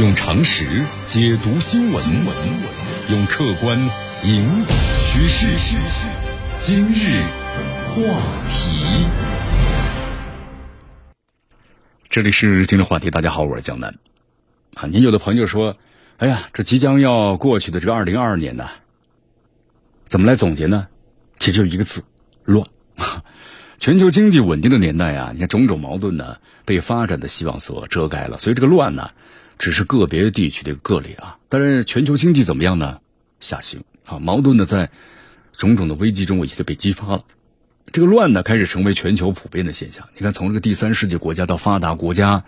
用常识解读新闻，用客观引导趋势。今日话题，这里是今日话题。大家好，我是江南。啊，您有的朋友说：“哎呀，这即将要过去的这个二零二二年呢，怎么来总结呢？其实就一个字：乱。全球经济稳定的年代啊，你看种种矛盾呢，被发展的希望所遮盖了，所以这个乱呢。”只是个别地区的个例啊，但是全球经济怎么样呢？下行啊，矛盾呢在种种的危机中，已经被激发了。这个乱呢，开始成为全球普遍的现象。你看，从这个第三世界国家到发达国家，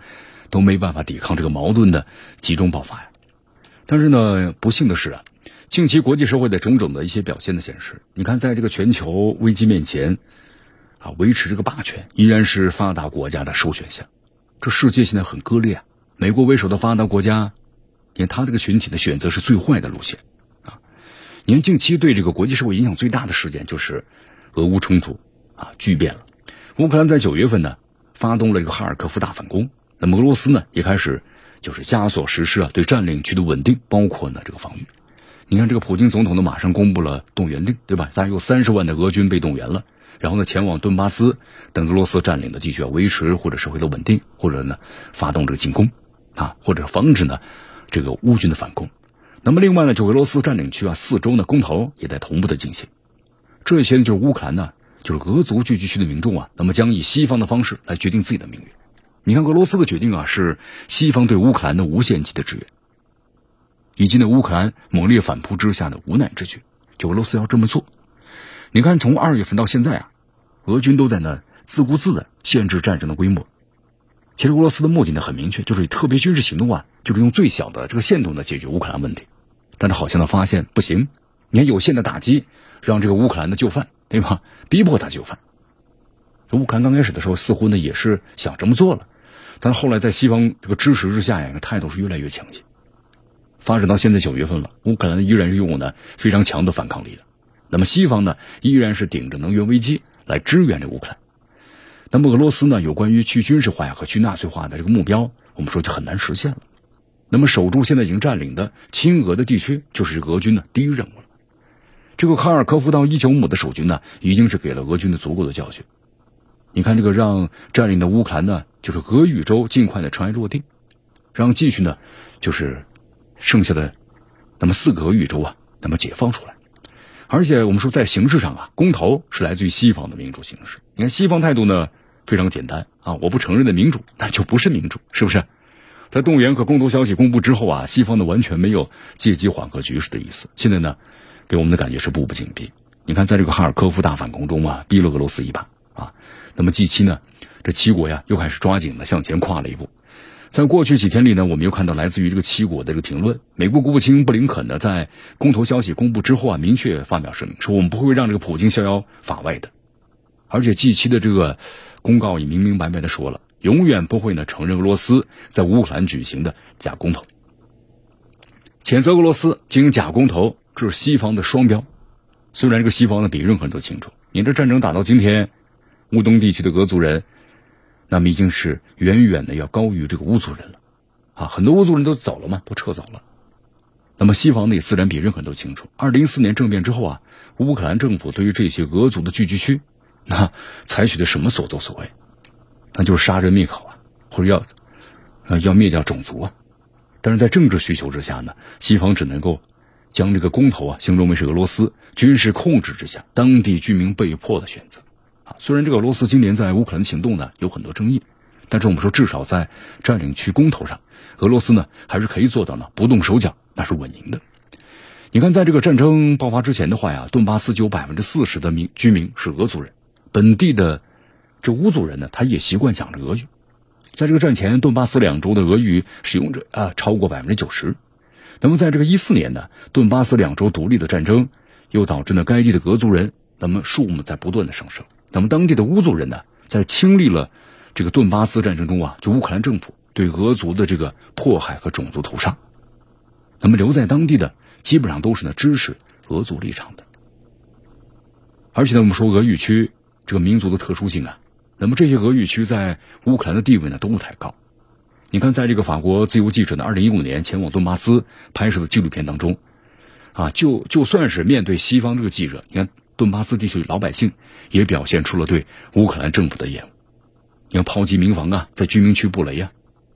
都没办法抵抗这个矛盾的集中爆发呀。但是呢，不幸的是啊，近期国际社会的种种的一些表现的显示，你看，在这个全球危机面前啊，维持这个霸权依然是发达国家的首选项。这世界现在很割裂啊。美国为首的发达国家，你看他这个群体的选择是最坏的路线，啊，你看近期对这个国际社会影响最大的事件就是俄乌冲突啊巨变了。乌克兰在九月份呢发动了一个哈尔科夫大反攻，那么俄罗斯呢也开始就是加速实施啊对占领区的稳定，包括呢这个防御。你看这个普京总统呢马上公布了动员令，对吧？大约有三十万的俄军被动员了。然后呢，前往顿巴斯等俄罗斯占领的地区啊，维持或者社会的稳定，或者呢发动这个进攻。啊，或者防止呢这个乌军的反攻。那么另外呢，就俄罗斯占领区啊四周呢公投也在同步的进行。这些呢就是乌克兰呢就是俄族聚居区的民众啊，那么将以西方的方式来决定自己的命运。你看俄罗斯的决定啊，是西方对乌克兰的无限期的支援，以及呢乌克兰猛烈反扑之下的无奈之举。就俄罗斯要这么做。你看从二月份到现在啊，俄军都在那自顾自的限制战争的规模。其实俄罗斯的目的呢很明确，就是以特别军事行动啊，就是用最小的这个限度呢解决乌克兰问题。但是好像呢发现不行，你看有限的打击让这个乌克兰的就范，对吧？逼迫他就范。乌克兰刚开始的时候似乎呢也是想这么做了，但是后来在西方这个支持之下呀，态度是越来越强硬。发展到现在九月份了，乌克兰依然是拥有呢非常强的反抗力的。那么西方呢依然是顶着能源危机来支援这乌克兰。那么俄罗斯呢？有关于去军事化呀和去纳粹化的这个目标，我们说就很难实现了。那么守住现在已经占领的亲俄的地区，就是俄军的第一任务了。这个哈尔科夫到伊久姆的守军呢，已经是给了俄军的足够的教训。你看，这个让占领的乌克兰呢，就是俄语州尽快的尘埃落定，让继续呢，就是剩下的那么四个俄语州啊，那么解放出来。而且我们说，在形式上啊，公投是来自于西方的民主形式。你看西方态度呢？非常简单啊！我不承认的民主，那就不是民主，是不是？在动员和公投消息公布之后啊，西方呢完全没有借机缓和局势的意思。现在呢，给我们的感觉是步步紧逼。你看，在这个哈尔科夫大反攻中啊，逼了俄罗斯一把啊。那么近期呢，这七国呀又开始抓紧的向前跨了一步。在过去几天里呢，我们又看到来自于这个七国的这个评论。美国国务卿布林肯呢，在公投消息公布之后啊，明确发表声明说，我们不会让这个普京逍遥法外的。而且近期的这个。公告也明明白白的说了，永远不会呢承认俄罗斯在乌克兰举行的假公投，谴责俄罗斯进行假公投，这是西方的双标。虽然这个西方呢比任何人都清楚，你这战争打到今天，乌东地区的俄族人，那么已经是远远的要高于这个乌族人了，啊，很多乌族人都走了嘛，都撤走了。那么西方呢也自然比任何人都清楚，二零一四年政变之后啊，乌克兰政府对于这些俄族的聚居区。那采取的什么所作所为，那就是杀人灭口啊，或者要，要灭掉种族啊。但是在政治需求之下呢，西方只能够将这个公投啊形容为是俄罗斯军事控制之下当地居民被迫的选择啊。虽然这个俄罗斯今年在乌克兰的行动呢有很多争议，但是我们说至少在占领区公投上，俄罗斯呢还是可以做到呢不动手脚，那是稳赢的。你看，在这个战争爆发之前的话呀，顿巴斯就有百分之四十的民居民是俄族人。本地的这乌族人呢，他也习惯讲着俄语。在这个战前，顿巴斯两州的俄语使用者啊超过百分之九十。那么在这个一四年呢，顿巴斯两州独立的战争又导致呢该地的俄族人那么数目在不断的上升。那么当地的乌族人呢，在经历了这个顿巴斯战争中啊，就乌克兰政府对俄族的这个迫害和种族屠杀，那么留在当地的基本上都是呢支持俄族立场的。而且呢，我们说俄语区。这个民族的特殊性啊，那么这些俄语区在乌克兰的地位呢都不太高。你看，在这个法国自由记者呢，二零一五年前往顿巴斯拍摄的纪录片当中，啊，就就算是面对西方这个记者，你看顿巴斯地区老百姓也表现出了对乌克兰政府的厌恶。你看炮击民房啊，在居民区布雷啊，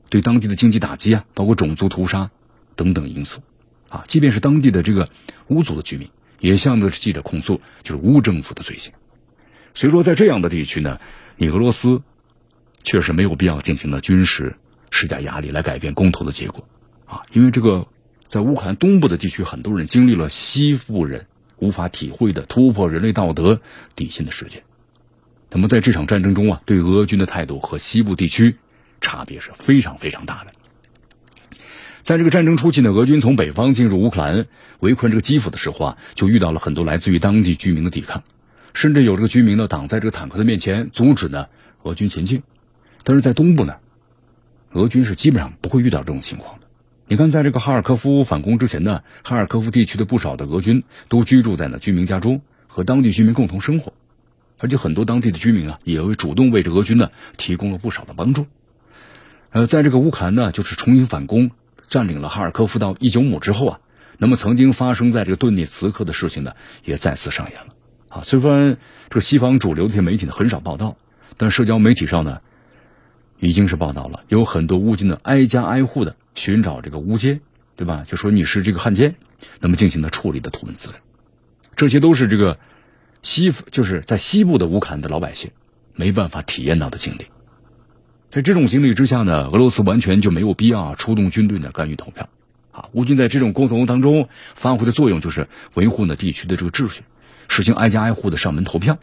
对当地的经济打击啊，包括种族屠杀等等因素，啊，即便是当地的这个乌族的居民，也向这记者控诉，就是乌政府的罪行。所以说，在这样的地区呢，你俄罗斯确实没有必要进行了军事施加压力来改变公投的结果，啊，因为这个在乌克兰东部的地区，很多人经历了西部人无法体会的突破人类道德底线的事件。那么在这场战争中啊，对俄军的态度和西部地区差别是非常非常大的。在这个战争初期呢，俄军从北方进入乌克兰围困这个基辅的时候啊，就遇到了很多来自于当地居民的抵抗，甚至有这个居民呢挡在这个坦克的面前，阻止呢俄军前进。但是在东部呢，俄军是基本上不会遇到这种情况的。你看，在这个哈尔科夫反攻之前呢，哈尔科夫地区的不少的俄军都居住在呢居民家中，和当地居民共同生活。而且很多当地的居民啊，也为主动为这俄军呢提供了不少的帮助。呃，在这个乌克兰呢，就是重新反攻，占领了哈尔科夫到伊久姆之后啊，那么曾经发生在这个顿涅茨克的事情呢，也再次上演了。啊，虽然这个西方主流的媒体呢很少报道，但社交媒体上呢，已经是报道了，有很多乌军呢挨家挨户的寻找这个乌奸，对吧？就说你是这个汉奸，那么进行了处理的图文资料，这些都是这个。西就是在西部的乌克兰的老百姓没办法体验到的经历，在这种经历之下呢，俄罗斯完全就没有必要出动军队呢干预投票，啊，乌军在这种沟通当中发挥的作用就是维护呢地区的这个秩序，实行挨家挨户的上门投票，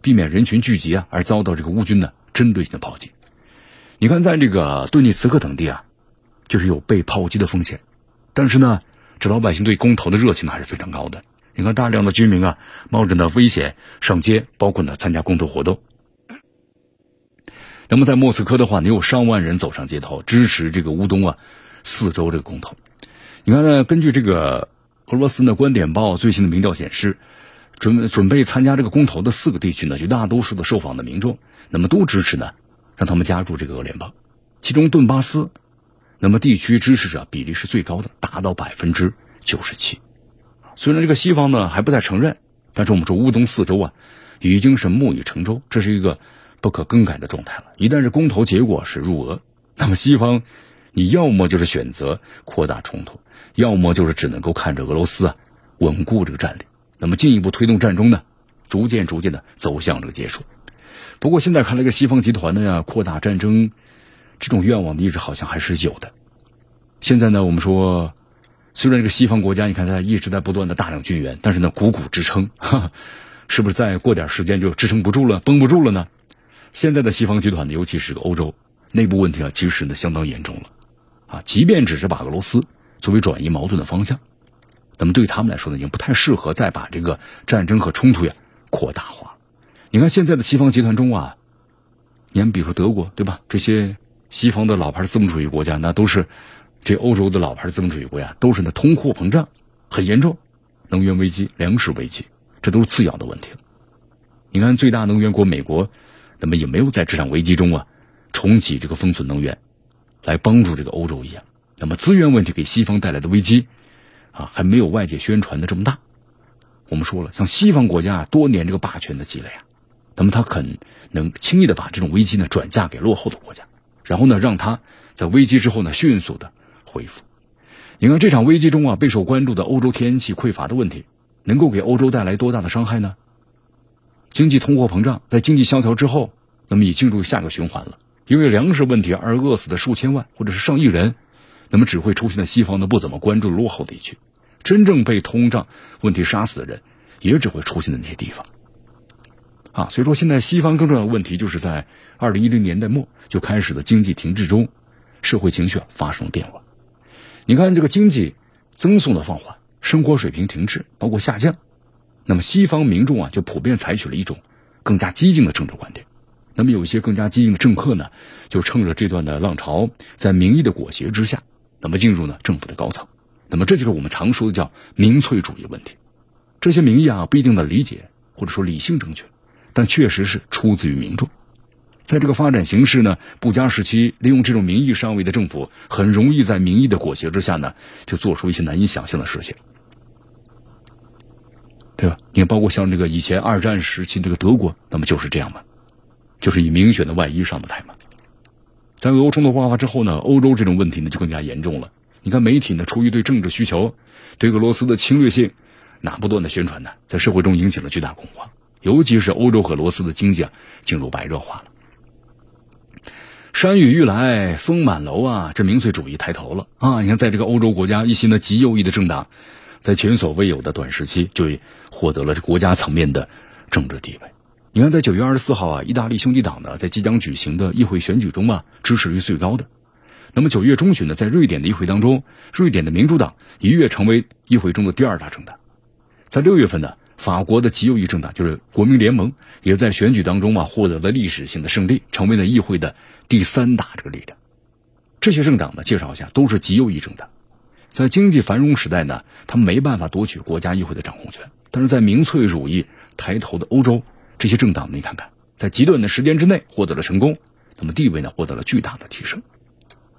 避免人群聚集啊而遭到这个乌军呢针对性的炮击。你看，在这个顿涅茨克等地啊，就是有被炮击的风险，但是呢，这老百姓对公投的热情呢还是非常高的。你看，大量的居民啊，冒着呢危险上街，包括呢参加公投活动。那么在莫斯科的话，你有上万人走上街头支持这个乌东啊四周这个公投。你看呢，根据这个俄罗斯的观点报最新的民调显示，准准备参加这个公投的四个地区呢，绝大多数的受访的民众，那么都支持呢让他们加入这个俄联邦。其中顿巴斯，那么地区支持者比例是最高的，达到百分之九十七。虽然这个西方呢还不太承认，但是我们说乌东四州啊，已经是木已成舟，这是一个不可更改的状态了。一旦是公投结果是入俄，那么西方你要么就是选择扩大冲突，要么就是只能够看着俄罗斯啊稳固这个战力，那么进一步推动战争呢，逐渐逐渐的走向这个结束。不过现在看来，这个西方集团呢呀扩大战争这种愿望一直好像还是有的。现在呢，我们说。虽然这个西方国家，你看它一直在不断的大量军援，但是呢，苦苦支撑，是不是再过点时间就支撑不住了，绷不住了呢？现在的西方集团呢，尤其是个欧洲内部问题啊，其实呢相当严重了，啊，即便只是把俄罗斯作为转移矛盾的方向，那么对他们来说呢，已经不太适合再把这个战争和冲突呀扩大化。你看现在的西方集团中啊，你看比如说德国对吧？这些西方的老牌资本主义国家，那都是。这欧洲的老牌资本主义国家都是那通货膨胀很严重，能源危机、粮食危机，这都是次要的问题。你看，最大能源国美国，那么也没有在这场危机中啊重启这个封存能源，来帮助这个欧洲一样。那么资源问题给西方带来的危机啊，还没有外界宣传的这么大。我们说了，像西方国家啊多年这个霸权的积累啊，那么他肯能轻易的把这种危机呢转嫁给落后的国家，然后呢让他在危机之后呢迅速的。恢复，你看这场危机中啊，备受关注的欧洲天然气匮乏的问题，能够给欧洲带来多大的伤害呢？经济通货膨胀，在经济萧条之后，那么已进入下个循环了。因为粮食问题而饿死的数千万或者是上亿人，那么只会出现在西方的不怎么关注落后地区。真正被通胀问题杀死的人，也只会出现在那些地方。啊，所以说现在西方更重要的问题，就是在二零一零年代末就开始的经济停滞中，社会情绪发生了变化。你看这个经济增速的放缓，生活水平停滞，包括下降，那么西方民众啊就普遍采取了一种更加激进的政治观点。那么有一些更加激进的政客呢，就趁着这段的浪潮，在民意的裹挟之下，那么进入呢政府的高层。那么这就是我们常说的叫民粹主义问题。这些民意啊不一定的理解或者说理性正确，但确实是出自于民众。在这个发展形势呢不佳时期，利用这种民意上位的政府，很容易在民意的裹挟之下呢，就做出一些难以想象的事情，对吧？你看，包括像这个以前二战时期这个德国，那么就是这样嘛，就是以民选的外衣上的台嘛。在俄乌冲突爆发之后呢，欧洲这种问题呢就更加严重了。你看，媒体呢出于对政治需求，对俄罗斯的侵略性，那不断的宣传呢，在社会中引起了巨大恐慌，尤其是欧洲和俄罗斯的经济啊进入白热化了。山雨欲来风满楼啊！这民粹主义抬头了啊！你看，在这个欧洲国家，一些呢极右翼的政党，在前所未有的短时期就获得了这国家层面的政治地位。你看，在九月二十四号啊，意大利兄弟党呢在即将举行的议会选举中啊，支持率最高的。那么九月中旬呢，在瑞典的议会当中，瑞典的民主党一跃成为议会中的第二大政党。在六月份呢，法国的极右翼政党就是国民联盟，也在选举当中啊获得了历史性的胜利，成为了议会的。第三大这个力量，这些政党呢，介绍一下，都是极右翼政党。在经济繁荣时代呢，他们没办法夺取国家议会的掌控权。但是在民粹主义抬头的欧洲，这些政党，你看看，在极短的时间之内获得了成功，那么地位呢，获得了巨大的提升。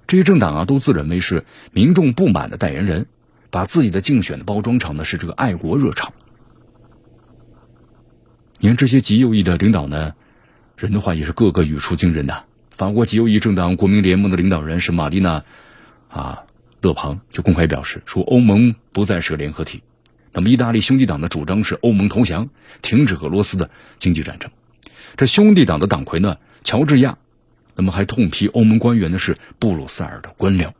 这些政党啊，都自认为是民众不满的代言人，把自己的竞选的包装成的是这个爱国热潮。你看这些极右翼的领导呢，人的话也是个个语出惊人的。法国极右翼政党国民联盟的领导人是玛丽娜，啊，勒庞就公开表示说，欧盟不再是个联合体。那么，意大利兄弟党的主张是欧盟投降，停止俄罗斯的经济战争。这兄弟党的党魁呢，乔治亚，那么还痛批欧盟官员呢是布鲁塞尔的官僚。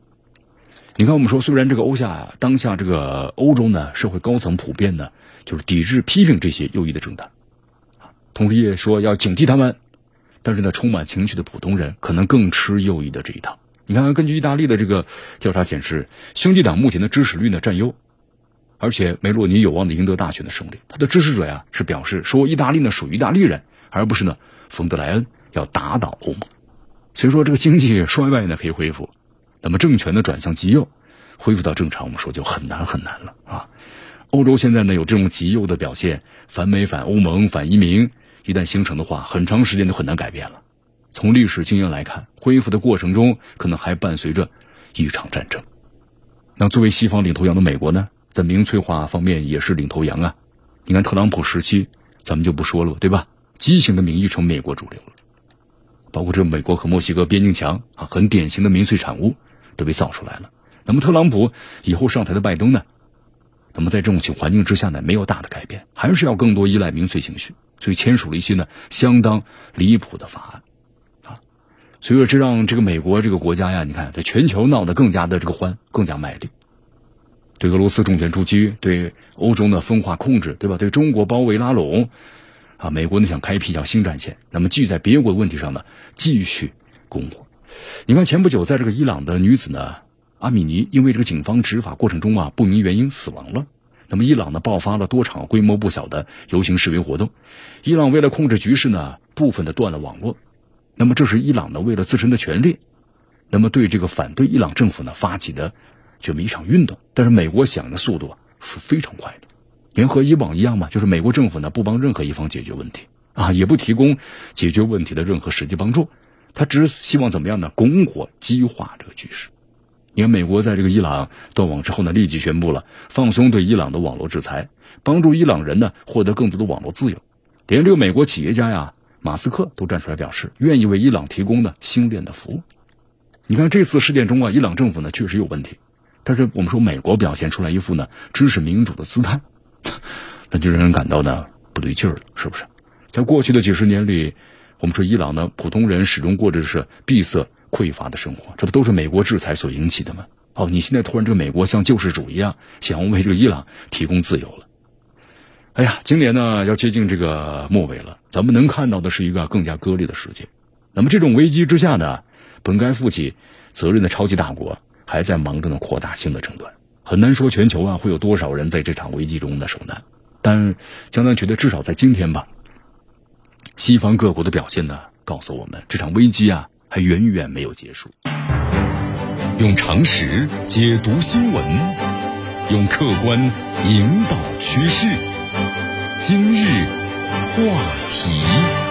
你看，我们说，虽然这个欧夏当下这个欧洲呢，社会高层普遍呢就是抵制批评这些右翼的政党，同时也说要警惕他们。但是呢，充满情绪的普通人可能更吃右翼的这一套。你看，根据意大利的这个调查显示，兄弟党目前的支持率呢占优，而且梅洛尼有望的赢得大选的胜利。他的支持者呀是表示说，意大利呢属于意大利人，而不是呢冯德莱恩要打倒欧盟。所以说，这个经济衰败呢可以恢复，那么政权的转向极右，恢复到正常，我们说就很难很难了啊。欧洲现在呢有这种极右的表现，反美、反欧盟、反移民。一旦形成的话，很长时间都很难改变了。从历史经验来看，恢复的过程中可能还伴随着一场战争。那作为西方领头羊的美国呢，在民粹化方面也是领头羊啊。你看特朗普时期，咱们就不说了，对吧？畸形的民意成美国主流了，包括这美国和墨西哥边境墙啊，很典型的民粹产物都被造出来了。那么特朗普以后上台的拜登呢？那么在这种环境之下呢，没有大的改变，还是要更多依赖民粹情绪。所以签署了一些呢相当离谱的法案，啊，所以说这让这个美国这个国家呀，你看在全球闹得更加的这个欢，更加卖力，对俄罗斯重拳出击，对欧洲呢分化控制，对吧？对中国包围拉拢，啊，美国呢想开辟一条新战线，那么继续在别国问题上呢继续攻火。你看前不久在这个伊朗的女子呢阿米尼，因为这个警方执法过程中啊不明原因死亡了。那么，伊朗呢爆发了多场规模不小的游行示威活动。伊朗为了控制局势呢，部分的断了网络。那么，这是伊朗呢为了自身的权利，那么对这个反对伊朗政府呢发起的这么一场运动。但是，美国响应的速度是非常快的，连和以往一样嘛，就是美国政府呢不帮任何一方解决问题啊，也不提供解决问题的任何实际帮助，他只希望怎么样呢？拱火激化这个局势。你看，美国在这个伊朗断网之后呢，立即宣布了放松对伊朗的网络制裁，帮助伊朗人呢获得更多的网络自由。连这个美国企业家呀，马斯克都站出来表示，愿意为伊朗提供呢星链的服务。你看这次事件中啊，伊朗政府呢确实有问题，但是我们说美国表现出来一副呢支持民主的姿态，那就让人感到呢不对劲儿了，是不是？在过去的几十年里，我们说伊朗的普通人始终过着是闭塞。匮乏的生活，这不都是美国制裁所引起的吗？哦，你现在突然这美国像救世主一样，想要为这个伊朗提供自由了。哎呀，今年呢要接近这个末尾了，咱们能看到的是一个更加割裂的世界。那么这种危机之下呢，本该负起责任的超级大国还在忙着呢扩大新的争端，很难说全球啊会有多少人在这场危机中的受难。但江南觉得至少在今天吧，西方各国的表现呢告诉我们，这场危机啊。还远远没有结束。用常识解读新闻，用客观引导趋势。今日话题。